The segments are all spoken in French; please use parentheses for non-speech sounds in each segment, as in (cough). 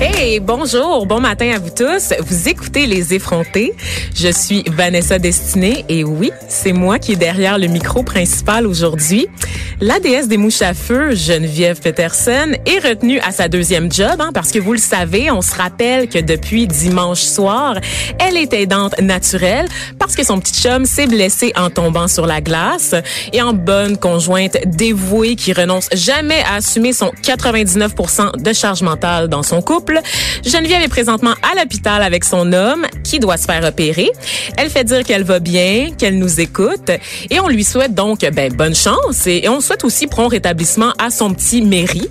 Hey, bonjour, bon matin à vous tous. Vous écoutez Les Effrontés. Je suis Vanessa Destinée et oui, c'est moi qui est derrière le micro principal aujourd'hui. La déesse des mouches à feu, Geneviève Peterson, est retenue à sa deuxième job hein, parce que vous le savez, on se rappelle que depuis dimanche soir, elle est aidante naturelle parce que son petit chum s'est blessé en tombant sur la glace et en bonne conjointe dévouée qui renonce jamais à assumer son 99% de charge mentale dans son couple. Geneviève est présentement à l'hôpital avec son homme qui doit se faire opérer. Elle fait dire qu'elle va bien, qu'elle nous écoute et on lui souhaite donc ben, bonne chance et on souhaite aussi prompt rétablissement à son petit mairie.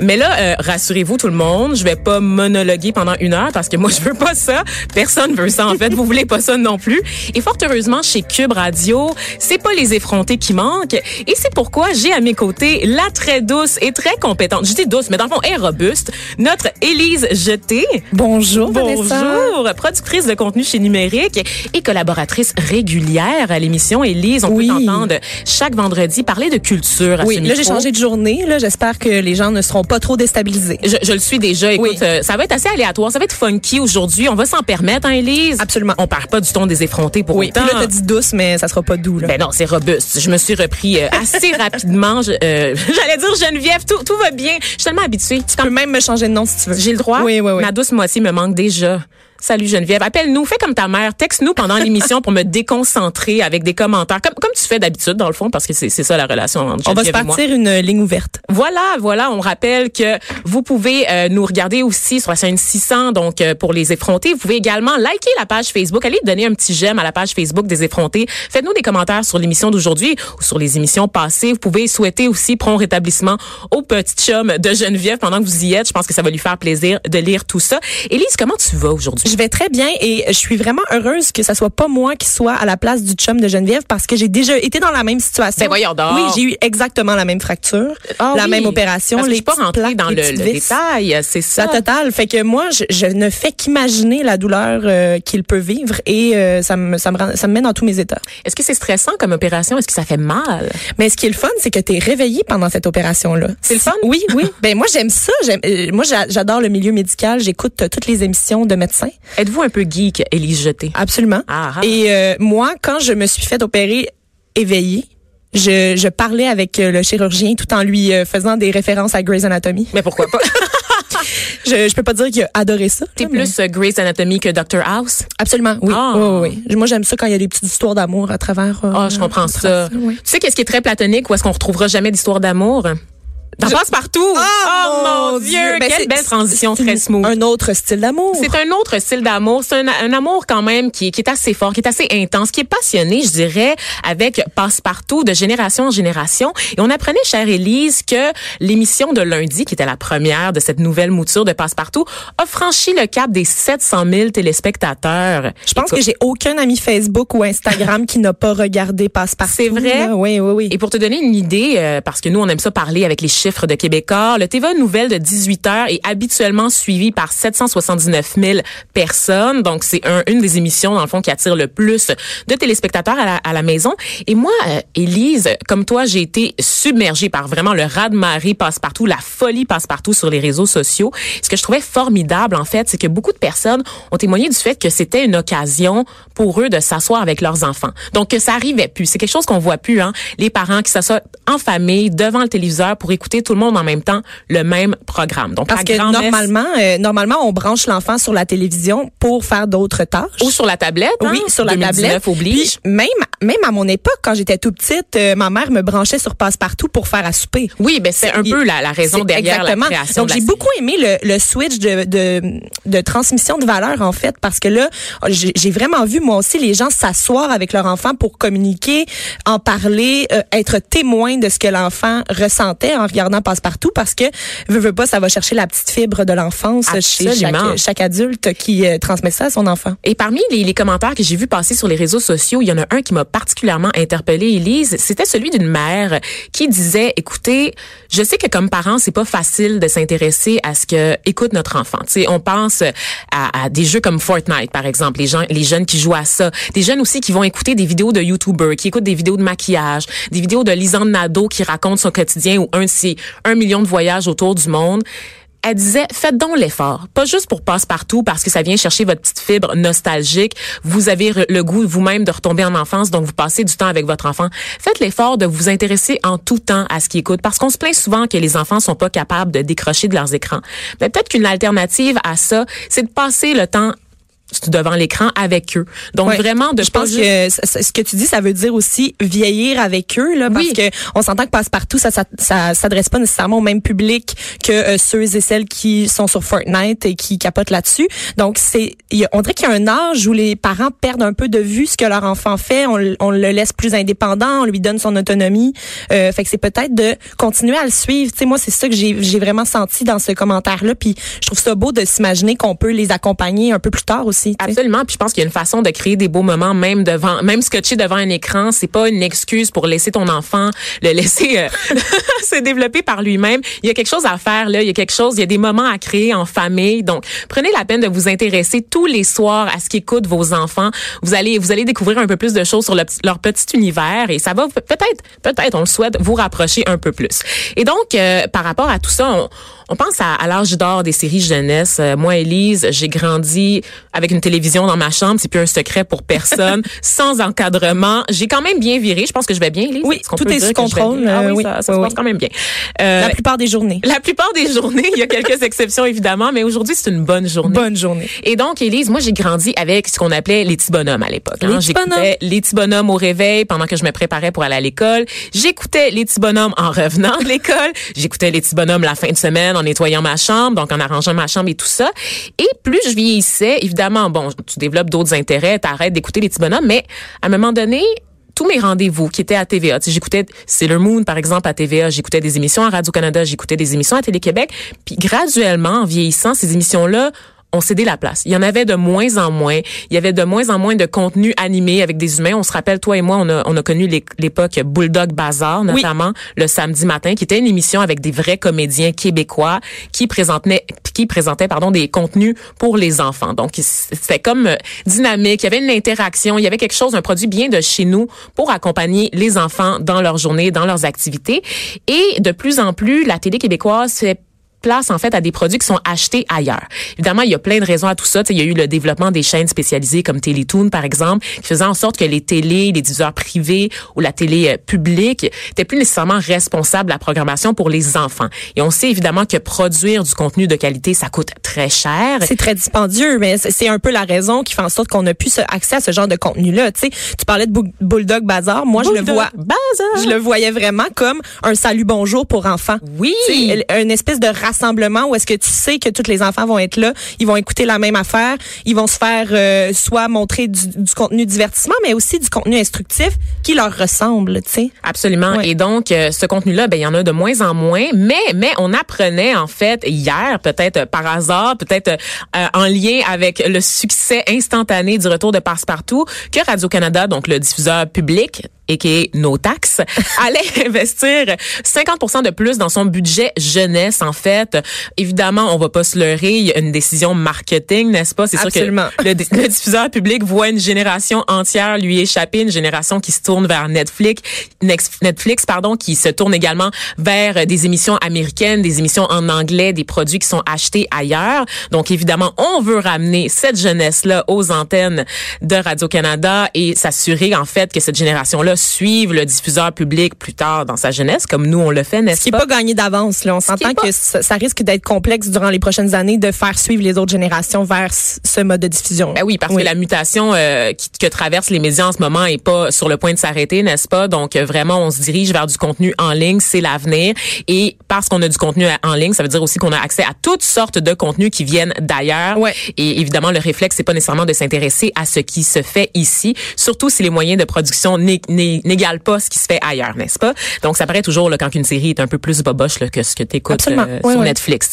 Mais là, euh, rassurez-vous tout le monde, je vais pas monologuer pendant une heure parce que moi je veux pas ça. Personne veut ça en fait. Vous voulez pas ça non plus. Et fort heureusement chez Cube Radio, c'est pas les effrontés qui manquent et c'est pourquoi j'ai à mes côtés la très douce et très compétente. Je dis douce, mais dans le fond, est robuste. Notre Élise Jeté. Bonjour, Bonjour, Vanessa. productrice de contenu chez Numérique et collaboratrice régulière à l'émission. Élise, on Oui. peut t'entendre chaque vendredi parler de culture à Oui, ce là j'ai changé de journée. Là, j'espère que les gens ne seront pas trop déstabilisés. Je, je le suis déjà. Écoute, Oui. euh, ça va être assez aléatoire. Ça va être funky aujourd'hui. On va s'en permettre, hein, Élise? Absolument. On perd pas du ton des effrontés pour Oui, autant. puis là t'as dit douce, mais ça sera pas doux là. Ben non, c'est robuste. Je me suis repris euh, assez (laughs) rapidement. Euh, (laughs) J'allais dire Geneviève, tout, tout va bien. Je suis tellement habituée. tu peux même me changer de nom si tu veux. J'ai le droit? Oui, oui, oui. Ma douce moitié me manque déjà. Salut Geneviève. Appelle-nous, fais comme ta mère. Texte-nous pendant (laughs) l'émission pour me déconcentrer avec des commentaires. Comme, comme tu fais d'habitude, dans le fond, parce que c'est c'est ça la relation entre On va se Geneviève et moi. partir une ligne ouverte. Voilà, voilà. On rappelle que vous pouvez euh, nous regarder aussi sur la chaîne 600, donc euh, pour les effrontés. Vous pouvez également liker la page Facebook. Allez donner un petit j'aime à la page Facebook des effrontés. Faites-nous des commentaires sur l'émission d'aujourd'hui ou sur les émissions passées. Vous pouvez souhaiter aussi prompt rétablissement au petit chum de Geneviève pendant que vous y êtes. Je pense que ça va lui faire plaisir de lire tout ça. Élise, comment tu vas aujourd'hui? Je vais très bien et je suis vraiment heureuse que ça soit pas moi qui soit à la place du chum de Geneviève parce que j'ai déjà été dans la même situation. Ben voyons donc. Oui, j'ai eu exactement la même fracture, Ah la oui. même opération, Parce que les je suis pas rentrée plaques, dans le, le détail. C'est ça. La totale. Fait que moi, je, je ne fais qu'imaginer la douleur euh, qu'il peut vivre et euh, ça, me, ça, me rend- ça me met dans tous mes états. Est-ce que c'est stressant comme opération? Est-ce que ça fait mal? Mais ce qui est le fun, c'est que tu es réveillé pendant cette opération-là. C'est le fun? Oui, oui. ben moi, j'aime ça. J'aime- euh, moi, j'a- j'adore le milieu médical. J'écoute toutes les émissions de médecins. Êtes-vous un peu geek, Élise Jeté? Absolument. Ah, ah. Et euh, moi, quand je me suis fait opérer éveillée, je, je parlais avec euh, le chirurgien tout en lui euh, faisant des références à Grey's Anatomy. Mais pourquoi pas? (laughs) Je, je peux pas dire qu'il a adoré ça. T'es mais- plus Grey's Anatomy que Dr House? Absolument, oui. Ah. Oui, oui, oui. Moi, j'aime ça quand il y a des petites histoires d'amour à travers. euh, Ah, je comprends ça. oui. Tu sais qu'est-ce qui est très platonique ou est-ce qu'on retrouvera jamais d'histoire d'amour? T'en Je- passes partout! Oh, mon Dieu! Ben, Quelle belle transition très smooth. Un autre style d'amour. C'est un autre style d'amour. C'est un, un amour quand même qui, est- qui est assez fort, qui est assez intense, qui est passionné, je dirais, avec Passe-Partout de génération en génération. Et on apprenait, chère Élise, que l'émission de lundi, qui était la première de cette nouvelle mouture de Passe-Partout, a franchi le cap des 700 000 téléspectateurs. Je pense que j'ai aucun ami Facebook ou Instagram qui n'a pas regardé Passe-Partout. C'est vrai? là. Oui, oui, oui. Et pour te donner une idée, euh, parce que nous, on aime ça parler avec les chiffres de Québécois, le TVA Nouvelle de 18 heures est habituellement suivi par 779 000 personnes. Donc, c'est un, une des émissions, dans le fond, qui attire le plus de téléspectateurs à la, à la maison. Et moi, euh, Élise, comme toi, j'ai été submergée par vraiment le raz-de-marée passe-partout, la folie passe-partout sur les réseaux sociaux. Ce que je trouvais formidable, en fait, c'est que beaucoup de personnes ont témoigné du fait que c'était une occasion pour eux de s'asseoir avec leurs enfants. Donc, que ça arrivait plus. C'est quelque chose qu'on voit plus, hein. Les parents qui s'assoient en famille, devant le téléviseur pour écouter tout le monde en même temps le même programme. Donc, Parce que normalement, euh, normalement, on branche l'enfant sur la télévision pour faire d'autres tâches. ou sur la tablette, hein? Oui, sur la 2019 tablette. oblige. Puis même, même à mon époque, quand j'étais tout petite, euh, ma mère me branchait sur Passe-Partout pour faire à souper. Oui, ben c'est un peu la, la raison derrière exactement. la création Donc j'ai beaucoup aimé le, le switch de, de, de transmission de valeur en fait parce que là j'ai j'ai vraiment vu moi aussi les gens s'asseoir avec leur enfant pour communiquer, en parler, euh, être témoin de ce que l'enfant ressentait en regardant regardant passe-partout parce que veut, veut pas, ça va chercher la petite fibre de l'enfance chez chaque, chaque adulte qui euh, transmet ça à son enfant. Et parmi les, les commentaires que j'ai vus passer sur les réseaux sociaux, il y en a un qui m'a particulièrement interpellée, Elise. C'était celui d'une mère qui disait, écoutez, je sais que comme parents, c'est pas facile de s'intéresser à ce que écoute notre enfant. Tu sais, on pense à, à des jeux comme Fortnite, par exemple, les gens, les jeunes qui jouent à ça, des jeunes aussi qui vont écouter des vidéos de YouTubers, qui écoutent des vidéos de maquillage, des vidéos de Lisanne Nadeau qui raconte son quotidien ou un de ses un million de voyages autour du monde elle disait, faites donc l'effort. Pas juste pour passe-partout parce que ça vient chercher votre petite fibre nostalgique. Vous avez le goût vous-même de retomber en enfance, donc vous passez du temps avec votre enfant. Faites l'effort de vous intéresser en tout temps à ce qu'il écoute parce qu'on se plaint souvent que les enfants sont pas capables de décrocher de leurs écrans. Mais peut-être qu'une alternative à ça, c'est de passer le temps devant l'écran avec eux. Donc Ouais. vraiment de je pense juste- que ce que tu dis, ça veut dire aussi vieillir avec eux, là, parce Oui. que on s'entend que passe-partout, ça, ça, ça s'adresse pas nécessairement au même public que euh, ceux et celles qui sont sur Fortnite et qui capotent là-dessus. Donc c'est, on dirait qu'il y a un âge où les parents perdent un peu de vue ce que leur enfant fait, on, on le laisse plus indépendant, on lui donne son autonomie. Euh, fait que c'est peut-être de continuer à le suivre. Tu sais, moi c'est ça que j'ai j'ai vraiment senti dans ce commentaire-là. Puis je trouve ça beau de s'imaginer qu'on peut les accompagner un peu plus tard aussi. Absolument. Puis je pense qu'il y a une façon de créer des beaux moments même devant, même scotché devant un écran. C'est pas une excuse pour laisser ton enfant le laisser euh, (laughs) se développer par lui-même. Il y a quelque chose à faire là. Il y a quelque chose. Il y a des moments à créer en famille. Donc prenez la peine de vous intéresser tous les soirs à ce qu'écoutent vos enfants. Vous allez vous allez découvrir un peu plus de choses sur le- leur petit univers et ça va peut- peut-être peut-être on le souhaite vous rapprocher un peu plus. Et donc euh, par rapport à tout ça, on, on pense à, à l'âge d'or des séries jeunesse. Euh, moi, Élise, j'ai grandi avec une télévision dans ma chambre. C'est plus un secret pour personne, (laughs) sans encadrement. J'ai quand même bien viré. Je pense que je vais bien, Élise. Oui, tout est sous contrôle? Ah euh, oui, oui. ça, ça Oui, se passe quand même bien. Euh, La plupart des journées. la plupart des journées, il y a quelques (laughs) exceptions évidemment, mais aujourd'hui c'est une bonne journée. Bonne journée. Et donc, Élise, moi, j'ai grandi avec ce qu'on appelait les petits bonhommes à l'époque. Les hein. petits J'écoutais bonhommes. les petits bonhommes au réveil pendant que je me préparais pour aller à l'école. J'écoutais les petits bonhommes en revenant de l'école. J'écoutais les petits bonhommes la fin de semaine en nettoyant ma chambre, donc en arrangeant ma chambre et tout ça. Et plus je vieillissais, évidemment, bon, tu développes d'autres intérêts, t'arrêtes d'écouter les petits bonhommes, mais à un moment donné, tous mes rendez-vous qui étaient à TVA. Tu sais, j'écoutais Sailor Moon, par exemple, à TVA. J'écoutais des émissions à Radio-Canada. J'écoutais des émissions à Télé-Québec. Puis graduellement, en vieillissant, ces émissions-là ont cédé la place. Il y en avait de moins en moins. Il y avait de moins en moins de contenu animé avec des humains. On se rappelle, toi et moi, on a, on a connu l'é- l'époque Bulldog Bazar, notamment le samedi matin, qui était une émission avec des vrais comédiens québécois qui présentaient, qui présentaient, pardon, des contenus pour les enfants. Donc, c'était comme euh, dynamique. Il y avait une interaction. Il y avait quelque chose, un produit bien de chez nous pour accompagner les enfants dans leur journée, dans leurs activités. Et de plus en plus, la télé québécoise fait place en fait à des produits qui sont achetés ailleurs. Évidemment, il y a plein de raisons à tout ça. Tu sais, il y a eu le développement des chaînes spécialisées comme Télétoon, par exemple, qui faisait en sorte que les télés, les diffuseurs privés ou la télé euh, publique n'étaient plus nécessairement responsables de la programmation pour les enfants. Et on sait évidemment que produire du contenu de qualité, ça coûte très cher. C'est très dispendieux, mais c'est un peu la raison qui fait en sorte qu'on a plus accès à ce genre de contenu-là. Tu parlais de Bulldog Bazar. Moi, je le Bulldog vois, Bazar. je le voyais vraiment comme un salut bonjour pour enfants. Oui. Tu sais, une espèce de rassemblement où est-ce que tu sais que tous les enfants vont être là, ils vont écouter la même affaire, ils vont se faire euh, soit montrer du, du contenu divertissement, mais aussi du contenu instructif qui leur ressemble. Tu sais. Absolument. Ouais. Et donc, euh, ce contenu-là, ben, il y en a de moins en moins. Mais, mais on apprenait, en fait, hier, peut-être par hasard, peut-être euh, en lien avec le succès instantané du retour de Passe-Partout, que Radio-Canada, donc le diffuseur public, et qui est nos taxes, (laughs) allait investir 50% de plus dans son budget jeunesse, en fait. Évidemment, on va pas se leurrer, il y a une décision marketing, n'est-ce pas? C'est sûr que le, le diffuseur public voit une génération entière lui échapper, une génération qui se tourne vers Netflix, Netflix pardon, qui se tourne également vers des émissions américaines, des émissions en anglais, des produits qui sont achetés ailleurs. Donc évidemment, on veut ramener cette jeunesse-là aux antennes de Radio-Canada et s'assurer en fait que cette génération-là suive le diffuseur public plus tard dans sa jeunesse, comme nous on le fait, Ce n'est-ce qui est pas? pas gagné d'avance. On s'entend est pas- que ça, risque d'être complexe durant les prochaines années de faire suivre les autres générations vers ce mode de diffusion. Ben oui, parce que la mutation euh, qui, que traversent les médias en ce moment est pas sur le point de s'arrêter, n'est-ce pas? Donc euh, vraiment, on se dirige vers du contenu en ligne, c'est l'avenir. Et parce qu'on a du contenu en ligne, ça veut dire aussi qu'on a accès à toutes sortes de contenus qui viennent d'ailleurs. Ouais. Et évidemment, le réflexe, c'est pas nécessairement de s'intéresser à ce qui se fait ici, surtout si les moyens de production n'est n'égale pas ce qui se fait ailleurs, n'est-ce pas? Donc, ça paraît toujours là, quand une série est un peu plus boboche là, que ce que tu écoutes euh, Oui, sur oui. Netflix.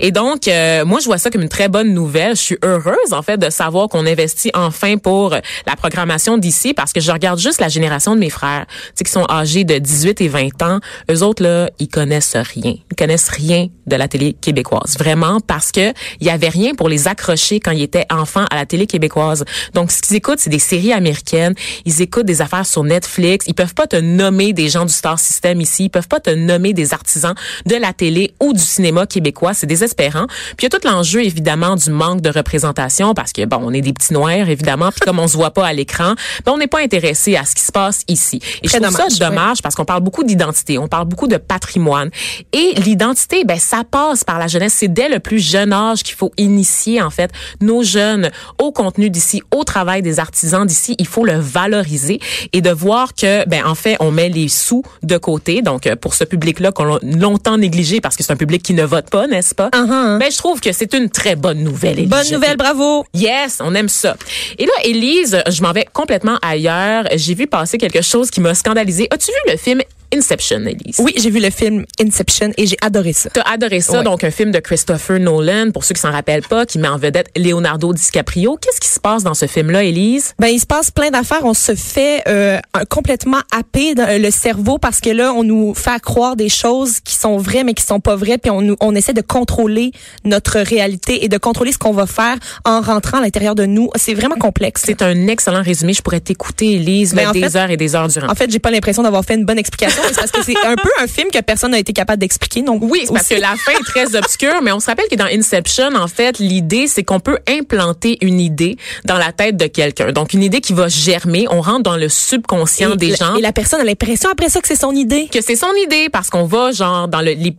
Et donc, euh, moi, je vois ça comme une très bonne nouvelle. Je suis heureuse, en fait, de savoir qu'on investit enfin pour la programmation d'ici parce que je regarde juste la génération de mes frères, tu sais, qui sont âgés de 18 et 20 ans. Eux autres, là, ils connaissent rien. Ils connaissent rien de la télé québécoise. Vraiment, parce que il y avait rien pour les accrocher quand ils étaient enfants à la télé québécoise. Donc, ce qu'ils écoutent, c'est des séries américaines. Ils écoutent des affaires sur Netflix. Ils peuvent pas te nommer des gens du Star System ici. Ils peuvent pas te nommer des artisans de la télé ou du cinéma québécois. C'est désespérant. Puis il y a tout l'enjeu, évidemment, du manque de représentation parce que, bon, on est des petits noirs, évidemment. Puis comme on se voit pas à l'écran, ben, on n'est pas intéressé à ce qui se passe ici. Et Très je trouve dommage, ça oui. dommage parce qu'on parle beaucoup d'identité, on parle beaucoup de patrimoine. Et l'identité, ben, ça passe par la jeunesse. C'est dès le plus jeune âge qu'il faut initier, en fait, nos jeunes au contenu d'ici, au travail des artisans d'ici. Il faut le valoriser et de voir que, ben, en fait, on met les sous de côté. Donc, euh, pour ce public-là qu'on a longtemps négligé parce que c'est un public qui ne vote pas, n'est-ce pas? Uh-huh. Ben, je trouve que c'est une très bonne nouvelle. Élise. Bonne nouvelle, bravo. Yes, on aime ça. Et là, Élise, je m'en vais complètement ailleurs. J'ai vu passer quelque chose qui m'a scandalisé. As-tu vu le film Inception, Élise? Oui, j'ai vu le film Inception et j'ai adoré ça. T'as adoré ça, Ouais. donc un film de Christopher Nolan, pour ceux qui s'en rappellent pas, qui met en vedette Leonardo DiCaprio. Qu'est-ce qui se passe dans ce film-là, Élise? Ben, il se passe plein d'affaires. On se fait euh, complètement happer dans le cerveau parce que là, on nous fait croire des choses qui sont vraies mais qui sont pas vraies. Puis on, nous, on essaie de contrôler notre réalité et de contrôler ce qu'on va faire en rentrant à l'intérieur de nous. C'est vraiment complexe. C'est un excellent résumé. Je pourrais t'écouter, Élise, Ben, des fait- heures et des heures durant. En fait, j'ai pas l'impression d'avoir fait une bonne explication. Parce que c'est un peu un film que personne n'a été capable d'expliquer. Donc Oui, c'est parce que la fin est très obscure, mais on se rappelle que dans Inception, en fait, l'idée, c'est qu'on peut implanter une idée dans la tête de quelqu'un. Donc, une idée qui va germer. On rentre dans le subconscient et des gens. Et la personne a l'impression après ça que c'est son idée. que c'est son idée parce qu'on va genre dans le les,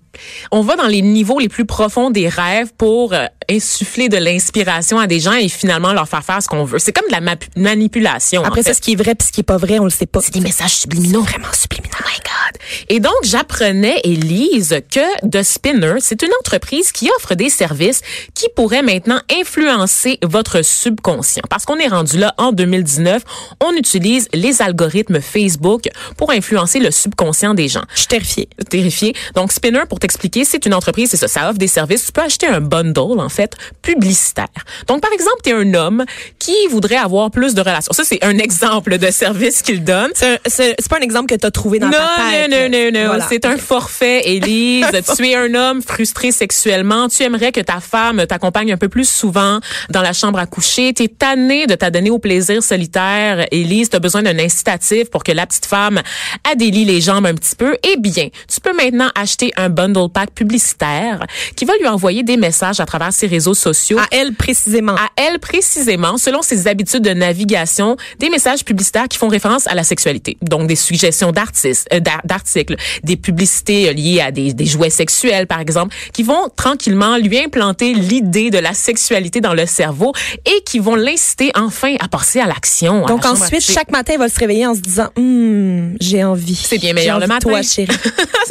on va dans les niveaux les plus profonds des rêves pour euh, insuffler de l'inspiration à des gens et finalement leur faire faire ce qu'on veut. C'est comme de la manipulation. Après en ça, ce qui est vrai puis ce qui est pas vrai, on le sait pas. C'est des messages subliminaux. Vraiment subliminaux. Oh God. Et donc, j'apprenais, Élise, que The Spinner, c'est une entreprise qui offre des services qui pourraient maintenant influencer votre subconscient. Parce qu'on est rendu là en 2019, on utilise les algorithmes Facebook pour influencer le subconscient des gens Je suis terrifiée. terrifié. Donc, Spinner, pour t'expliquer, c'est une entreprise, c'est ça, ça offre des services. Tu peux acheter un bundle, en fait, publicitaire. Donc, par exemple, tu es un homme qui voudrait avoir plus de relations. Ça, c'est un exemple de service qu'il donne. C'est pas un exemple que tu as trouvé dans Non, ta. Non, non, non, non. Voilà. C'est un forfait, Élise. (laughs) tu es un homme frustré sexuellement. Tu aimerais que ta femme t'accompagne un peu plus souvent dans la chambre à coucher. Tu es tanné de t'adonner au plaisir solitaire. Élise, tu as besoin d'un incitatif pour que la petite femme adélie les jambes un petit peu. Eh bien, tu peux maintenant acheter un bundle pack publicitaire qui va lui envoyer des messages à travers ses réseaux sociaux À elle précisément. à elle précisément, selon ses habitudes de navigation, des messages publicitaires qui font référence à la sexualité. Donc des suggestions d'artistes, euh, d'articles, des publicités euh, liées à des, des jouets sexuels, par exemple, qui vont tranquillement lui implanter l'idée de la sexualité dans le cerveau et qui vont l'inciter enfin à passer à l'action. à Donc la ensuite, chaque matin, elle va se réveiller en se disant, Hum, j'ai envie. C'est bien meilleur (laughs) J'ai le envie de matin. Toi, chérie.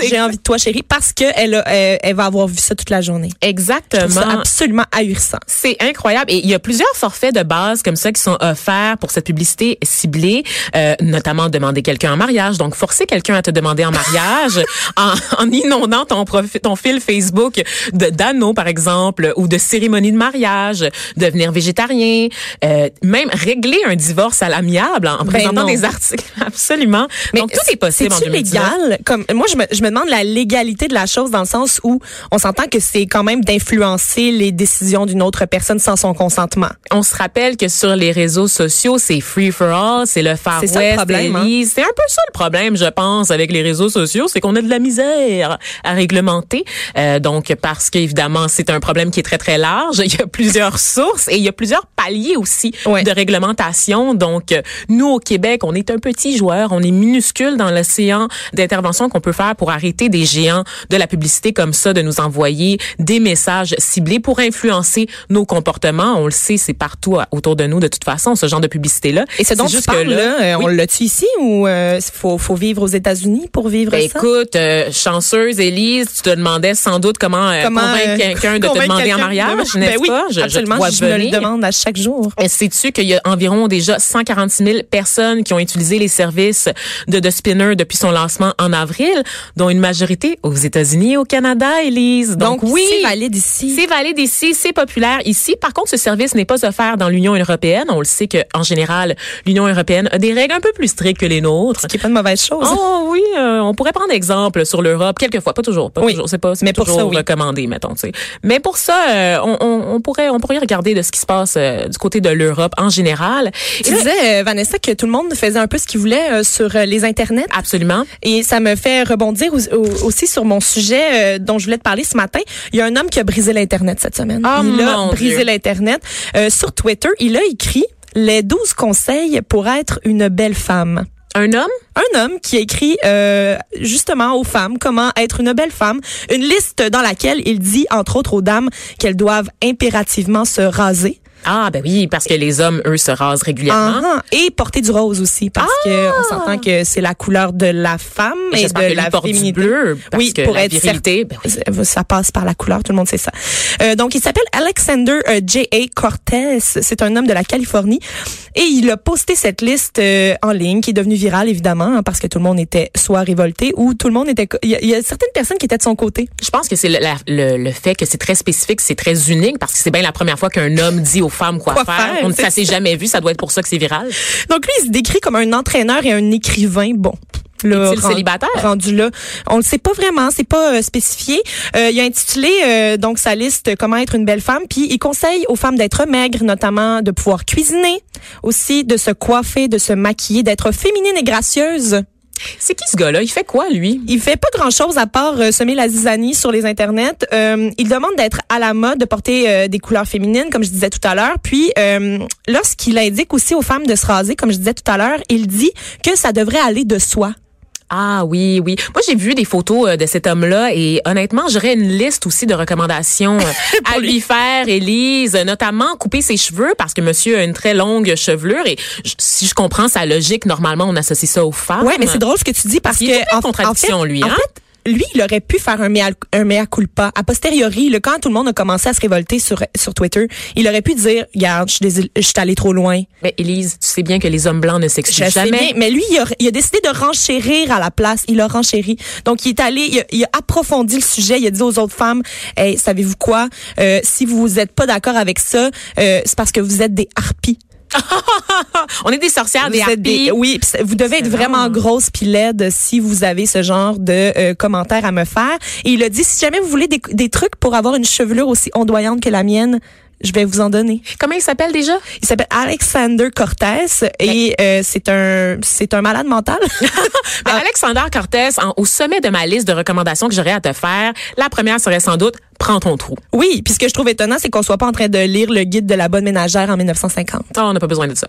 J'ai envie de toi, chérie, parce que elle, a- elle, elle va avoir vu ça toute la journée. Trouve ça Exactement. absolument ahurissant. C'est incroyable. Et il y a plusieurs forfaits de base comme ça qui sont offerts pour cette publicité ciblée, euh, notamment demander quelqu'un en mariage. Donc, forcer quelqu'un à te demander en mariage (laughs) en, en inondant ton, profi- ton fil Facebook de d'anneaux, par exemple, ou de cérémonie de mariage, devenir végétarien, euh, même régler un divorce à l'amiable en, en présentant Ben non. des articles. (laughs) Absolument. Donc, tout est possible en C'est-tu 2019. légal? Comme, moi, je me, je me demande la légalité de la chose dans le sens où on s'entend que c'est quand même d'influencer les décisions d'une autre personne sans son consentement. On se rappelle que sur les réseaux sociaux, c'est free for all, c'est le Far C'est ça le West, problème, hein? C'est un peu ça le problème, je pense, avec les réseaux sociaux, c'est qu'on a de la misère à réglementer. Euh, donc, parce qu'évidemment, c'est un problème qui est très, très large. (laughs) Il y a plusieurs sources et il y a plusieurs paliers aussi Ouais. de réglementation. Donc, nous, au Québec, on est un petit joueur, on est minuscule dans l'océan d'intervention qu'on peut faire pour arrêter des géants de la publicité comme ça, de nous envoyer des messages ciblés pour influencer nos comportements. On le sait, c'est partout autour de nous de toute façon, ce genre de publicité-là. Et ce dont C'est tu juste que parles, là, euh, oui. on l'a-tu ici ou euh, faut, faut vivre aux États-Unis? États-Unis pour vivre Ben, ça? écoute, euh, chanceuse, Élise, tu te demandais sans doute comment, euh, Comment, convaincre euh, quelqu'un de te demander en mariage, de- n'est-ce Ben oui, pas? Je, je absolument, vois je, me le demande à chaque jour. Et Sais-tu qu'il y a environ déjà 146 000 personnes qui ont utilisé les services de The Spinner depuis son lancement en avril, dont une majorité aux États-Unis et au Canada, Élise? Donc, Donc, oui, c'est valide ici. c'est valide ici, c'est populaire ici. Par contre, ce service n'est pas offert dans l'Union européenne. On le sait qu'en général, l'Union européenne a des règles un peu plus strictes que les nôtres. Ce qui est pas une mauvaise chose. Oh oui, euh, on pourrait prendre exemple sur l'Europe quelquefois, pas toujours, pas Oui. toujours, c'est pas, Mais pas pour toujours ça, oui. recommandé, mettons. tu sais. Mais pour ça, euh, on, on, on pourrait, on pourrait regarder de ce qui se passe euh, du côté de l'Europe en général. Tu là- disais, euh, Vanessa, que tout le monde faisait un peu ce qu'il voulait euh, sur euh, les internets. absolument. Et ça me fait rebondir au- au- aussi sur mon sujet euh, dont je voulais te parler ce matin. Il y a un homme qui a brisé l'Internet cette semaine. Oh, il a brisé l'Internet. Euh, sur Twitter, il a écrit les 12 conseils pour être une belle femme. Un homme? Un homme qui écrit euh, justement aux femmes comment être une belle femme, une liste dans laquelle il dit entre autres aux dames qu'elles doivent impérativement se raser. Ah ben oui, parce que les hommes, eux, se rasent régulièrement. Ah, et porter du rose aussi parce que on s'entend que c'est la couleur de la femme Et et, de que la porte du féminité. bleu, parce oui, que pour la être virilité, ben oui. ça passe par la couleur, tout le monde sait ça. Euh, donc il s'appelle Alexander euh, J.A. Cortez, c'est un homme de la Californie et il a posté cette liste euh, en ligne qui est devenue virale évidemment hein, parce que tout le monde était soit révolté ou tout le monde était il y, a, il y a certaines personnes qui étaient de son côté. Je pense que c'est le, la- le, le fait que c'est très spécifique, c'est très unique, parce que c'est bien la première fois qu'un homme dit aux femmes quoi, Quoi faire. faire, On, ça s'est jamais vu, ça doit être pour ça que c'est viral. Donc lui, il se décrit comme un entraîneur et un écrivain. Bon. Là, Est-il célibataire? Rendu là, on le sait pas vraiment, c'est pas euh, spécifié. Euh, il a intitulé euh, donc sa liste comment être une belle femme, puis il conseille aux femmes d'être maigres, notamment de pouvoir cuisiner, aussi de se coiffer, de se maquiller, d'être féminine et gracieuse. C'est qui ce gars-là? Il fait quoi, lui? Il fait pas grand chose à part euh, semer la zizanie sur les internets. Euh, il demande d'être à la mode, de porter euh, des couleurs féminines, comme je disais tout à l'heure. Puis, euh, lorsqu'il indique aussi aux femmes de se raser, comme je disais tout à l'heure, il dit que ça devrait aller de soi. Ah oui, oui. Moi, j'ai vu des photos euh, de cet homme-là et honnêtement, j'aurais une liste aussi de recommandations (laughs) euh, à lui faire, Élise, notamment couper ses cheveux parce que monsieur a une très longue chevelure et si je comprends sa logique, normalement, on associe ça aux femmes. Ouais, mais c'est drôle ce que tu dis parce que en contradiction, lui, en hein? fait, lui, il aurait pu faire un mea, un mea culpa. A posteriori, le quand tout le monde a commencé à se révolter sur, sur Twitter, il aurait pu dire, regarde, je suis allé trop loin. Mais Élise, tu sais bien que les hommes blancs ne s'excusent sais jamais. bien, mais lui, il a, il a décidé de renchérir à la place. Il a renchéri. Donc, il est allé, il a, il a approfondi le sujet. Il a dit aux autres femmes, hey, savez-vous quoi? Euh, si vous n'êtes pas d'accord avec ça, euh, c'est parce que vous êtes des harpies. (laughs) On est des sorcières, des Vous êtes harpies. oui, vous devez être vraiment grosse puis laide si vous avez ce genre de euh, commentaires à me faire. Et il a dit, si jamais vous voulez des, des trucs pour avoir une chevelure aussi ondoyante que la mienne, je vais vous en donner. Comment il s'appelle déjà? Il s'appelle Alexander Cortez et euh, c'est un c'est un malade mental. (laughs) Ben, Alexander Cortez, en- au sommet de ma liste de recommandations que j'aurais à te faire, la première serait sans doute prends ton trou. oui, puis ce que je trouve étonnant, c'est qu'on soit pas en train de lire le guide de la bonne ménagère en 1950. Ah, on n'a pas besoin de ça.